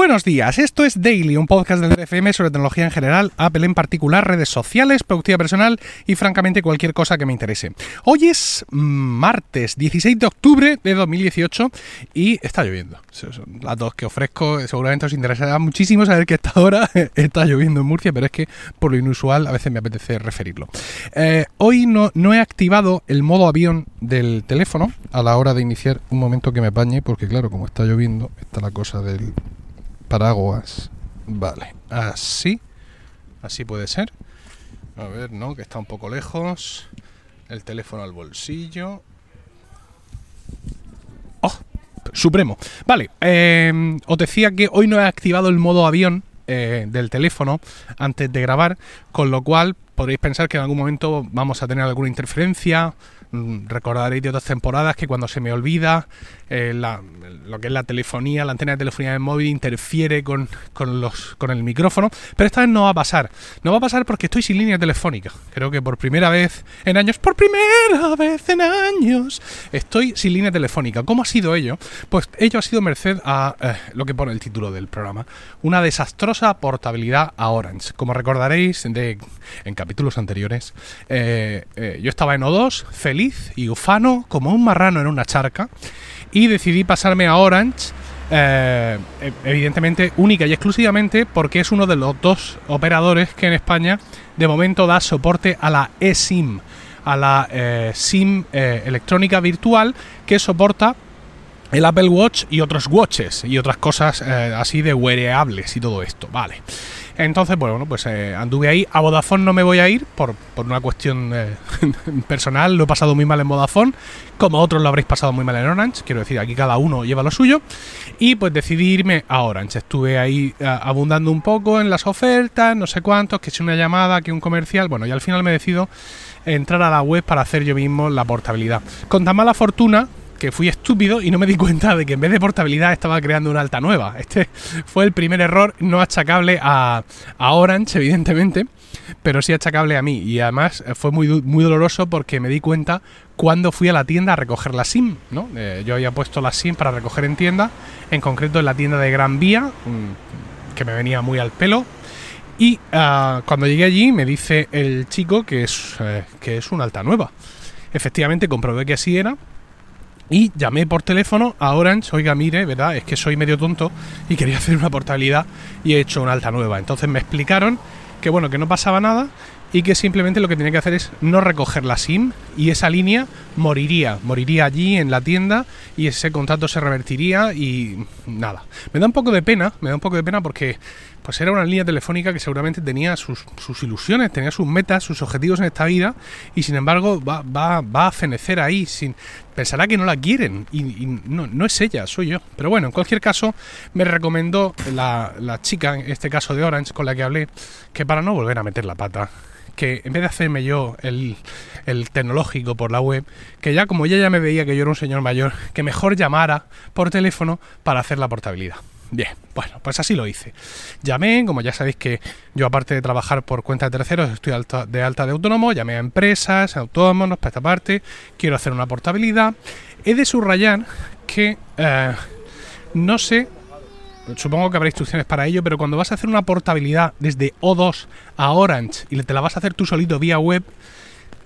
Buenos días, esto es Daily, un podcast del DFM sobre tecnología en general, Apple en particular, redes sociales, productividad personal y francamente cualquier cosa que me interese. Hoy es martes 16 de octubre de 2018 y está lloviendo. Las dos que ofrezco, seguramente os interesará muchísimo saber que esta hora está lloviendo en Murcia, pero es que por lo inusual a veces me apetece referirlo. Eh, hoy no, no he activado el modo avión del teléfono a la hora de iniciar un momento que me apañe, porque claro, como está lloviendo, está la cosa del paraguas. Vale, así. Así puede ser. A ver, no, que está un poco lejos. El teléfono al bolsillo. ¡Oh! Supremo. Vale, eh, os decía que hoy no he activado el modo avión eh, del teléfono antes de grabar, con lo cual podréis pensar que en algún momento vamos a tener alguna interferencia recordaréis de otras temporadas que cuando se me olvida eh, lo que es la telefonía, la antena de telefonía del móvil interfiere con, los, con el micrófono, pero esta vez no va a pasar. No va a pasar porque estoy sin línea telefónica. Creo que por primera vez en años, por primera vez en años, estoy sin línea telefónica. ¿Cómo ha sido ello? Pues ello ha sido merced a eh, lo que pone el título del programa, una desastrosa portabilidad a Orange. Como recordaréis de, en capítulos anteriores, eh, yo estaba en O2, feliz y ufano como un marrano en una charca y decidí pasarme a Orange. Eh, e, evidentemente única y exclusivamente porque es uno de los dos operadores que en España de momento da soporte a la eSIM, a la eh, SIM eh, electrónica virtual que soporta el Apple Watch y otros watches y otras cosas así de wearables y todo esto, vale. Entonces, bueno, pues eh, anduve ahí. A Vodafone no me voy a ir por, una cuestión eh, personal. Lo he pasado muy mal en Vodafone, como otros lo habréis pasado muy mal en Orange. Quiero decir, aquí cada uno lleva lo suyo. Y pues decidí irme a Orange. Estuve ahí eh, abundando un poco en las ofertas, no sé cuántos, que es una llamada, que un comercial. Bueno, y al final me decido entrar a la web para hacer yo mismo la portabilidad. Con tan mala fortuna que fui estúpido y no me di cuenta de que en vez de portabilidad estaba creando una alta nueva. Este fue el primer error no achacable a, Orange, evidentemente, pero sí achacable a mí. Y además eh, fue muy, muy doloroso porque me di cuenta cuando fui a la tienda a recoger la SIM. ¿no? Eh, yo había puesto la SIM para recoger en tienda, en concreto en la tienda de Gran Vía, que me venía muy al pelo. Y ah, cuando llegué allí me dice el chico que es, eh, que es una alta nueva. Efectivamente comprobé que así era y llamé por teléfono a Orange, oiga, mire, ¿verdad? Es que soy medio tonto y quería hacer una portabilidad y he hecho una alta nueva. Entonces me explicaron que bueno, que no pasaba nada y que simplemente lo que tenía que hacer es no recoger la SIM y esa línea moriría, moriría allí en la tienda y ese contrato se revertiría y nada. Me da un poco de pena, me da un poco de pena porque pues era una línea telefónica que seguramente tenía sus, ilusiones, tenía sus metas, sus objetivos en esta vida y sin embargo va, va, va a fenecer ahí, sin, pensará que no la quieren y, no, es ella, soy yo. Pero bueno, en cualquier caso me recomendó la, chica, en este caso de Orange, con la que hablé, que para no volver a meter la pata, que en vez de hacerme yo el, tecnológico por la web, que ya como ella ya me veía que yo era un señor mayor, que mejor llamara por teléfono para hacer la portabilidad. Bien, bueno, pues así lo hice. Llamé, como ya sabéis que yo aparte de trabajar por cuenta de terceros, estoy de alta de autónomo, llamé a empresas, autónomos, para esta parte, quiero hacer una portabilidad. He de subrayar que eh, no sé, supongo que habrá instrucciones para ello, pero cuando vas a hacer una portabilidad desde O2 a Orange y te la vas a hacer tú solito vía web,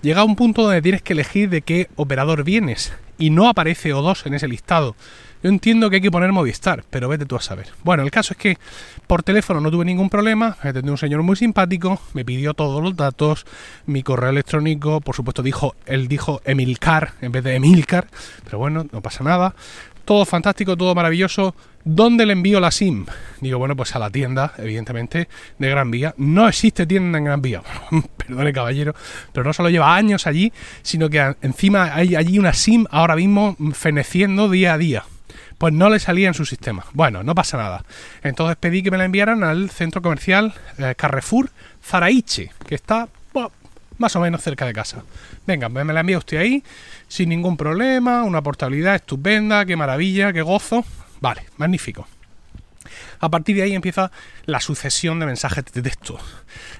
llega un punto donde tienes que elegir de qué operador vienes y no aparece O2 en ese listado. Entiendo que hay que poner Movistar, pero vete tú a saber. Bueno, el caso es que por teléfono no tuve ningún problema, me atendió un señor muy simpático, me pidió todos los datos, mi correo electrónico, por supuesto dijo, él dijo Emilcar en vez de Emilcar, pero bueno, no pasa nada. Todo fantástico, todo maravilloso. ¿Dónde le envío la SIM? Digo, bueno, pues a la tienda, evidentemente, de Gran Vía. No existe tienda en Gran Vía. Perdone, caballero, pero no solo lleva años allí, sino que encima hay allí una SIM ahora mismo feneciendo día a día pues no le salía en su sistema. Bueno, no pasa nada. Entonces pedí que me la enviaran al centro comercial eh, Carrefour Zaraiche, que está más o menos cerca de casa. Venga, me la envía usted ahí, sin ningún problema, una portabilidad estupenda, qué maravilla, qué gozo. Vale, magnífico. A partir de ahí empieza la sucesión de mensajes de texto.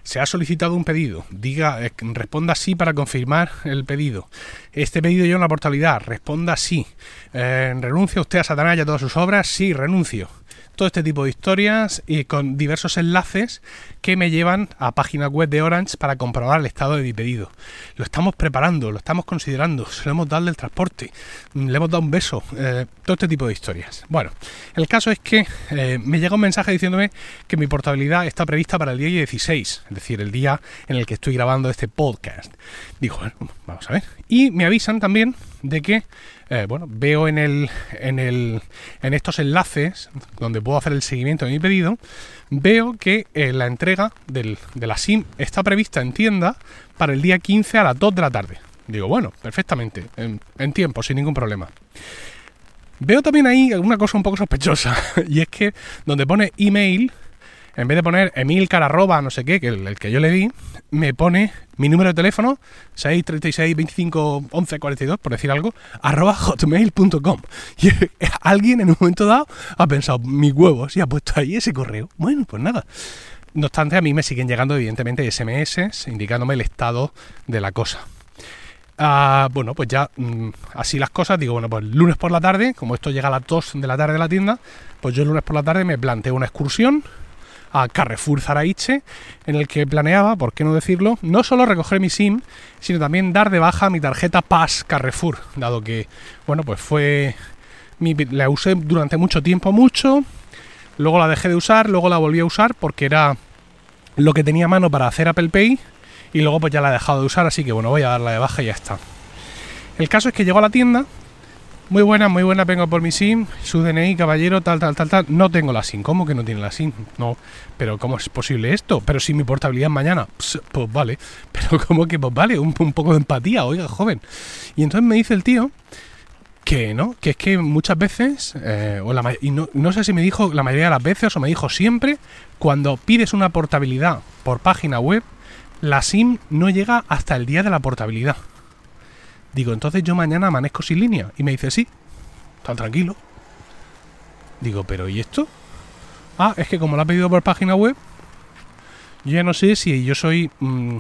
Se ha solicitado un pedido. Diga, eh, responda sí para confirmar el pedido. Este pedido lleva una portabilidad. Responda sí. Eh, ¿Renuncia usted a Satanás y a todas sus obras? Sí, renuncio. Todo este tipo de historias y con diversos enlaces que me llevan a página web de Orange para comprobar el estado de mi pedido. Lo estamos preparando, lo estamos considerando, se lo hemos dado el transporte, mm, le hemos dado un beso, eh, todo este tipo de historias. Bueno, el caso es que eh, me llega un mensaje diciéndome que mi portabilidad está prevista para el día 16, es decir, el día en el que estoy grabando este podcast. Digo, bueno, vamos a ver. Y me avisan también de que eh, bueno, veo en, el, en, el, en estos enlaces donde puedo hacer el seguimiento de mi pedido, veo que eh, la entrega de la SIM está prevista en tienda para el día 15 a las 2 de la tarde. Digo, bueno, perfectamente, en, en tiempo, sin ningún problema. Veo también ahí una cosa un poco sospechosa, y es que donde pone email, en vez de poner Emilcar arroba no sé qué, que el, que yo le di, me pone mi número de teléfono, 636 25 11 42, por decir algo, arroba hotmail.com. Y alguien en un momento dado ha pensado, mis huevos, y ha puesto ahí ese correo. Bueno, pues nada. No obstante, a mí me siguen llegando, evidentemente, SMS indicándome el estado de la cosa. Uh, bueno, pues ya mmm, así las cosas, digo, bueno, pues lunes por la tarde, como esto llega a las 2 de la tarde de la tienda, pues yo el lunes por la tarde me planteo una excursión a Carrefour Zaraiche, en el que planeaba, por qué no decirlo, no solo recoger mi SIM, sino también dar de baja mi tarjeta Pass Carrefour, dado que, bueno, pues fue. Mi, la usé durante mucho tiempo, mucho, luego la dejé de usar, luego la volví a usar porque era lo que tenía a mano para hacer Apple Pay y luego pues ya la he dejado de usar, así que bueno, voy a darla de baja y ya está. El caso es que llego a la tienda muy buena, muy buena, vengo por mi SIM, su DNI, caballero, tal, tal, tal, tal. No tengo la SIM. ¿Cómo que no tiene la SIM? No, pero ¿cómo es posible esto? Pero si mi portabilidad mañana, pues, pues vale. Pero ¿cómo que pues vale? Un, poco de empatía, oiga, joven. Y entonces me dice el tío que no, que es que muchas veces, eh, o la, y no, no sé si me dijo la mayoría de las veces o me dijo siempre, cuando pides una portabilidad por página web, la SIM no llega hasta el día de la portabilidad. Digo, entonces yo mañana amanezco sin línea. Y me dice, sí, tan tranquilo. Digo, pero ¿y esto? Ah, es que como lo ha pedido por página web, yo ya no sé si yo soy. Mmm,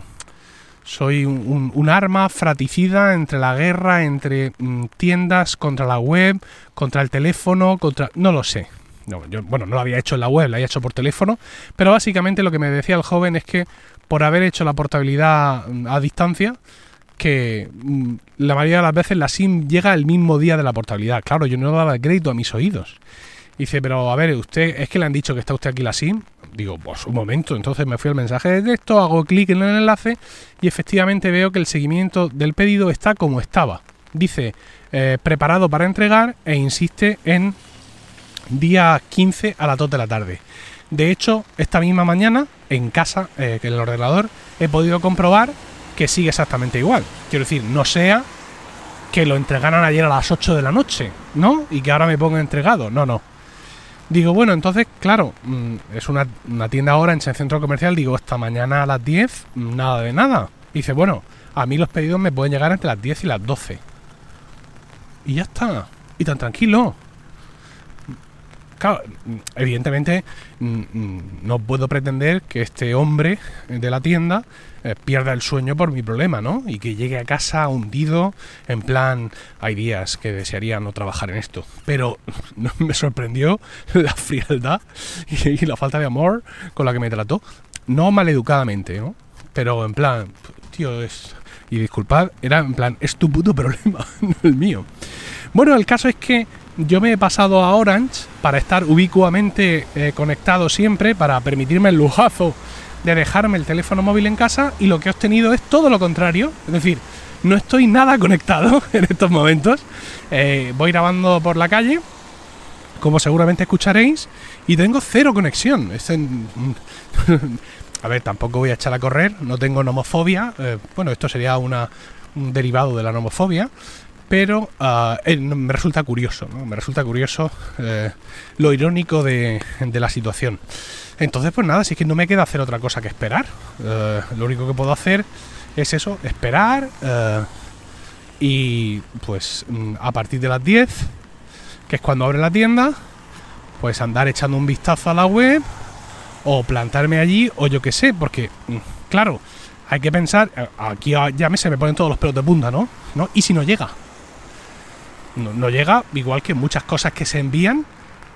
soy un, arma fraticida entre la guerra, entre mmm, tiendas, contra la web, contra el teléfono, contra. No lo sé. No, bueno, no lo había hecho en la web, lo había hecho por teléfono. Pero básicamente lo que me decía el joven es que por haber hecho la portabilidad mm, a distancia, que mmm, la mayoría de las veces la SIM llega el mismo día de la portabilidad. Claro, yo no daba crédito a mis oídos. Dice, pero a ver, usted, ¿es que le han dicho que está usted aquí la SIM? Digo, pues un momento. Entonces me fui al mensaje de texto, hago clic en el enlace y efectivamente veo que el seguimiento del pedido está como estaba. Dice, eh, preparado para entregar e insiste en día 15 a las 2 de la tarde. De hecho, esta misma mañana, en casa, eh, en el ordenador, he podido comprobar que sigue exactamente igual. Quiero decir, no sea que lo entregaran ayer a las 8 de la noche, ¿no? Y que ahora me ponga entregado. No, no. Digo, bueno, entonces, claro, mm, es una, una tienda ahora en el centro comercial. Digo, esta mañana a las 10, nada de nada. Dice, bueno, a mí los pedidos me pueden llegar entre las 10 y las 12. Y ya está. Y tan tranquilo. Claro, evidentemente no puedo pretender que este hombre de la tienda eh, pierda el sueño por mi problema, ¿no? Y que llegue a casa hundido, en plan, hay días que desearía no trabajar en esto. Pero me sorprendió la frialdad y, y, la falta de amor con la que me trató. No maleducadamente, ¿no? Pero en plan, tío, es... Y disculpad, era en plan, es tu puto problema, no el mío. Bueno, el caso es que yo me he pasado a Orange para estar ubicuamente eh, conectado siempre, para permitirme el lujazo de dejarme el teléfono móvil en casa y lo que he obtenido es todo lo contrario. Es decir, no estoy nada conectado en estos momentos. Eh, voy grabando por la calle, como seguramente escucharéis, y tengo cero conexión. A ver, tampoco voy a echar a correr, no tengo nomofobia. Eh, bueno, esto sería una, un derivado de la nomofobia pero uh, eh, me resulta curioso, ¿no? me resulta curioso eh, lo irónico de, la situación. Entonces, pues nada, si es que no me queda hacer otra cosa que esperar. Uh, lo único que puedo hacer es eso, esperar y pues mm, a partir de las 10, que es cuando abre la tienda, pues andar echando un vistazo a la web o plantarme allí o yo qué sé, porque mm, claro, hay que pensar, eh, aquí ya me se me ponen todos los pelos de punta, ¿no? ¿No? ¿Y si no llega? No, llega, igual que muchas cosas que se envían,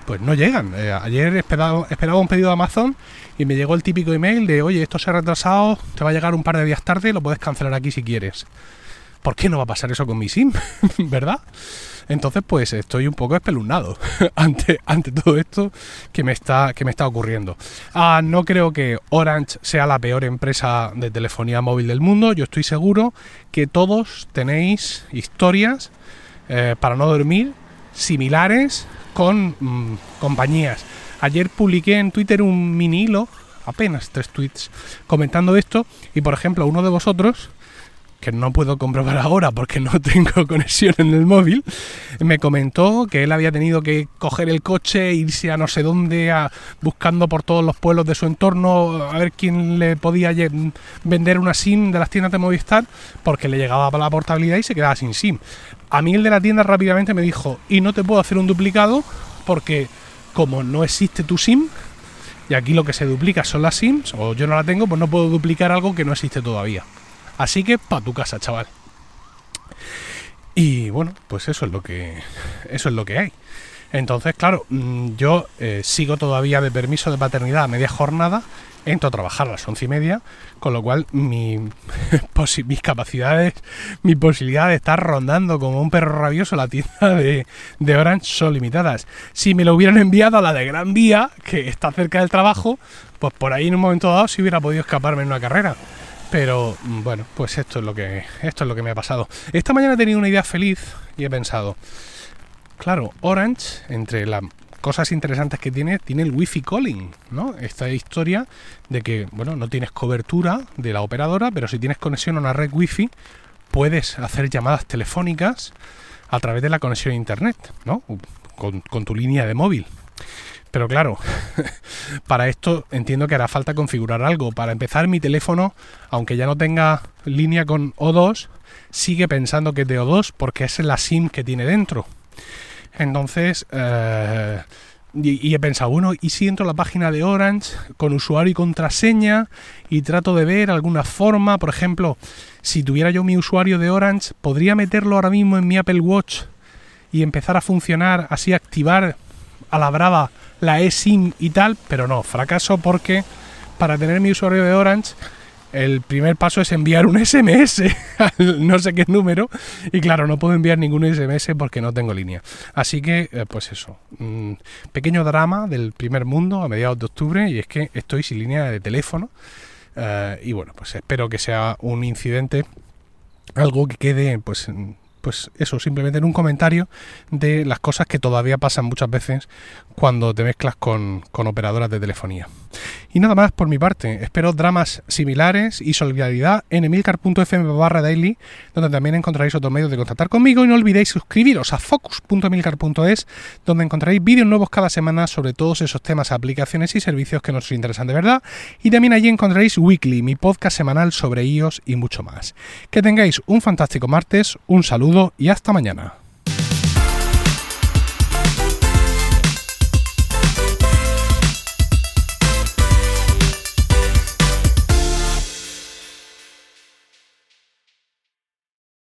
pues no llegan. Eh, ayer esperaba, esperaba un pedido de Amazon y me llegó el típico email de, oye, esto se ha retrasado, te va a llegar un par de días tarde, lo puedes cancelar aquí si quieres. ¿Por qué no va a pasar eso con mi SIM? ¿Verdad? Entonces, pues estoy un poco espeluznado ante, ante todo esto que me está, que me está ocurriendo. Ah, no creo que Orange sea la peor empresa de telefonía móvil del mundo. Yo estoy seguro que todos tenéis historias eh, para no dormir similares con mm, compañías. Ayer publiqué en Twitter un mini hilo, apenas tres tweets, comentando esto y por ejemplo uno de vosotros que no puedo comprobar ahora porque no tengo conexión en el móvil, me comentó que él había tenido que coger el coche, irse a no sé dónde, buscando por todos los pueblos de su entorno, a ver quién le podía vender una SIM de las tiendas de Movistar, porque le llegaba la portabilidad y se quedaba sin SIM. A mí el de la tienda rápidamente me dijo, y no te puedo hacer un duplicado porque como no existe tu SIM, y aquí lo que se duplica son las SIMs, o yo no la tengo, pues no puedo duplicar algo que no existe todavía. Así que pa' tu casa, chaval. Y bueno, pues eso es lo que. Eso es lo que hay. Entonces, claro, mm, yo eh, sigo todavía de permiso de paternidad a media jornada, entro a trabajar a las once y media, con lo cual mi, mis capacidades, mi posibilidad de estar rondando como un perro rabioso la tienda de, de Orange son limitadas. Si me lo hubieran enviado a la de Gran Vía, que está cerca del trabajo, pues por ahí en un momento dado sí hubiera podido escaparme en una carrera. Pero mm, bueno, pues esto es lo que esto es lo que me ha pasado. Esta mañana he tenido una idea feliz y he pensado, claro, Orange entre las cosas interesantes que tiene, tiene el Wi-Fi calling, ¿no? Esta historia de que, bueno, no tienes cobertura de la operadora, pero si tienes conexión a una red Wi-Fi, puedes hacer llamadas telefónicas a través de la conexión a internet, ¿no? Con, con tu línea de móvil. Pero claro, para esto entiendo que hará falta configurar algo. Para empezar, mi teléfono, aunque ya no tenga línea con O2, sigue pensando que es de O2 porque es la SIM que tiene dentro. Entonces, eh, y, he pensado, bueno, ¿y si entro a la página de Orange con usuario y contraseña y trato de ver alguna forma? Por ejemplo, si tuviera yo mi usuario de Orange, ¿podría meterlo ahora mismo en mi Apple Watch y empezar a funcionar, así activar a la brava la eSIM y tal, pero no, fracaso porque para tener mi usuario de Orange el primer paso es enviar un SMS al no sé qué número. Y claro, no puedo enviar ningún SMS porque no tengo línea. Así que, eh, pues eso, mm, pequeño drama del primer mundo a mediados de octubre. Y es que estoy sin línea de teléfono. Eh, y bueno, pues espero que sea un incidente, algo que quede pues pues eso, simplemente en un comentario de las cosas que todavía pasan muchas veces cuando te mezclas con, con operadoras de telefonía. Y nada más por mi parte, espero dramas similares y solidaridad en emilcar.fm barra daily, donde también encontraréis otros medios de contactar conmigo y no olvidéis suscribiros a focus.emilcar.es, donde encontraréis vídeos nuevos cada semana sobre todos esos temas, aplicaciones y servicios que nos interesan de verdad. Y también allí encontraréis Weekly, mi podcast semanal sobre iOS y mucho más. Que tengáis un fantástico martes, un saludo y hasta mañana.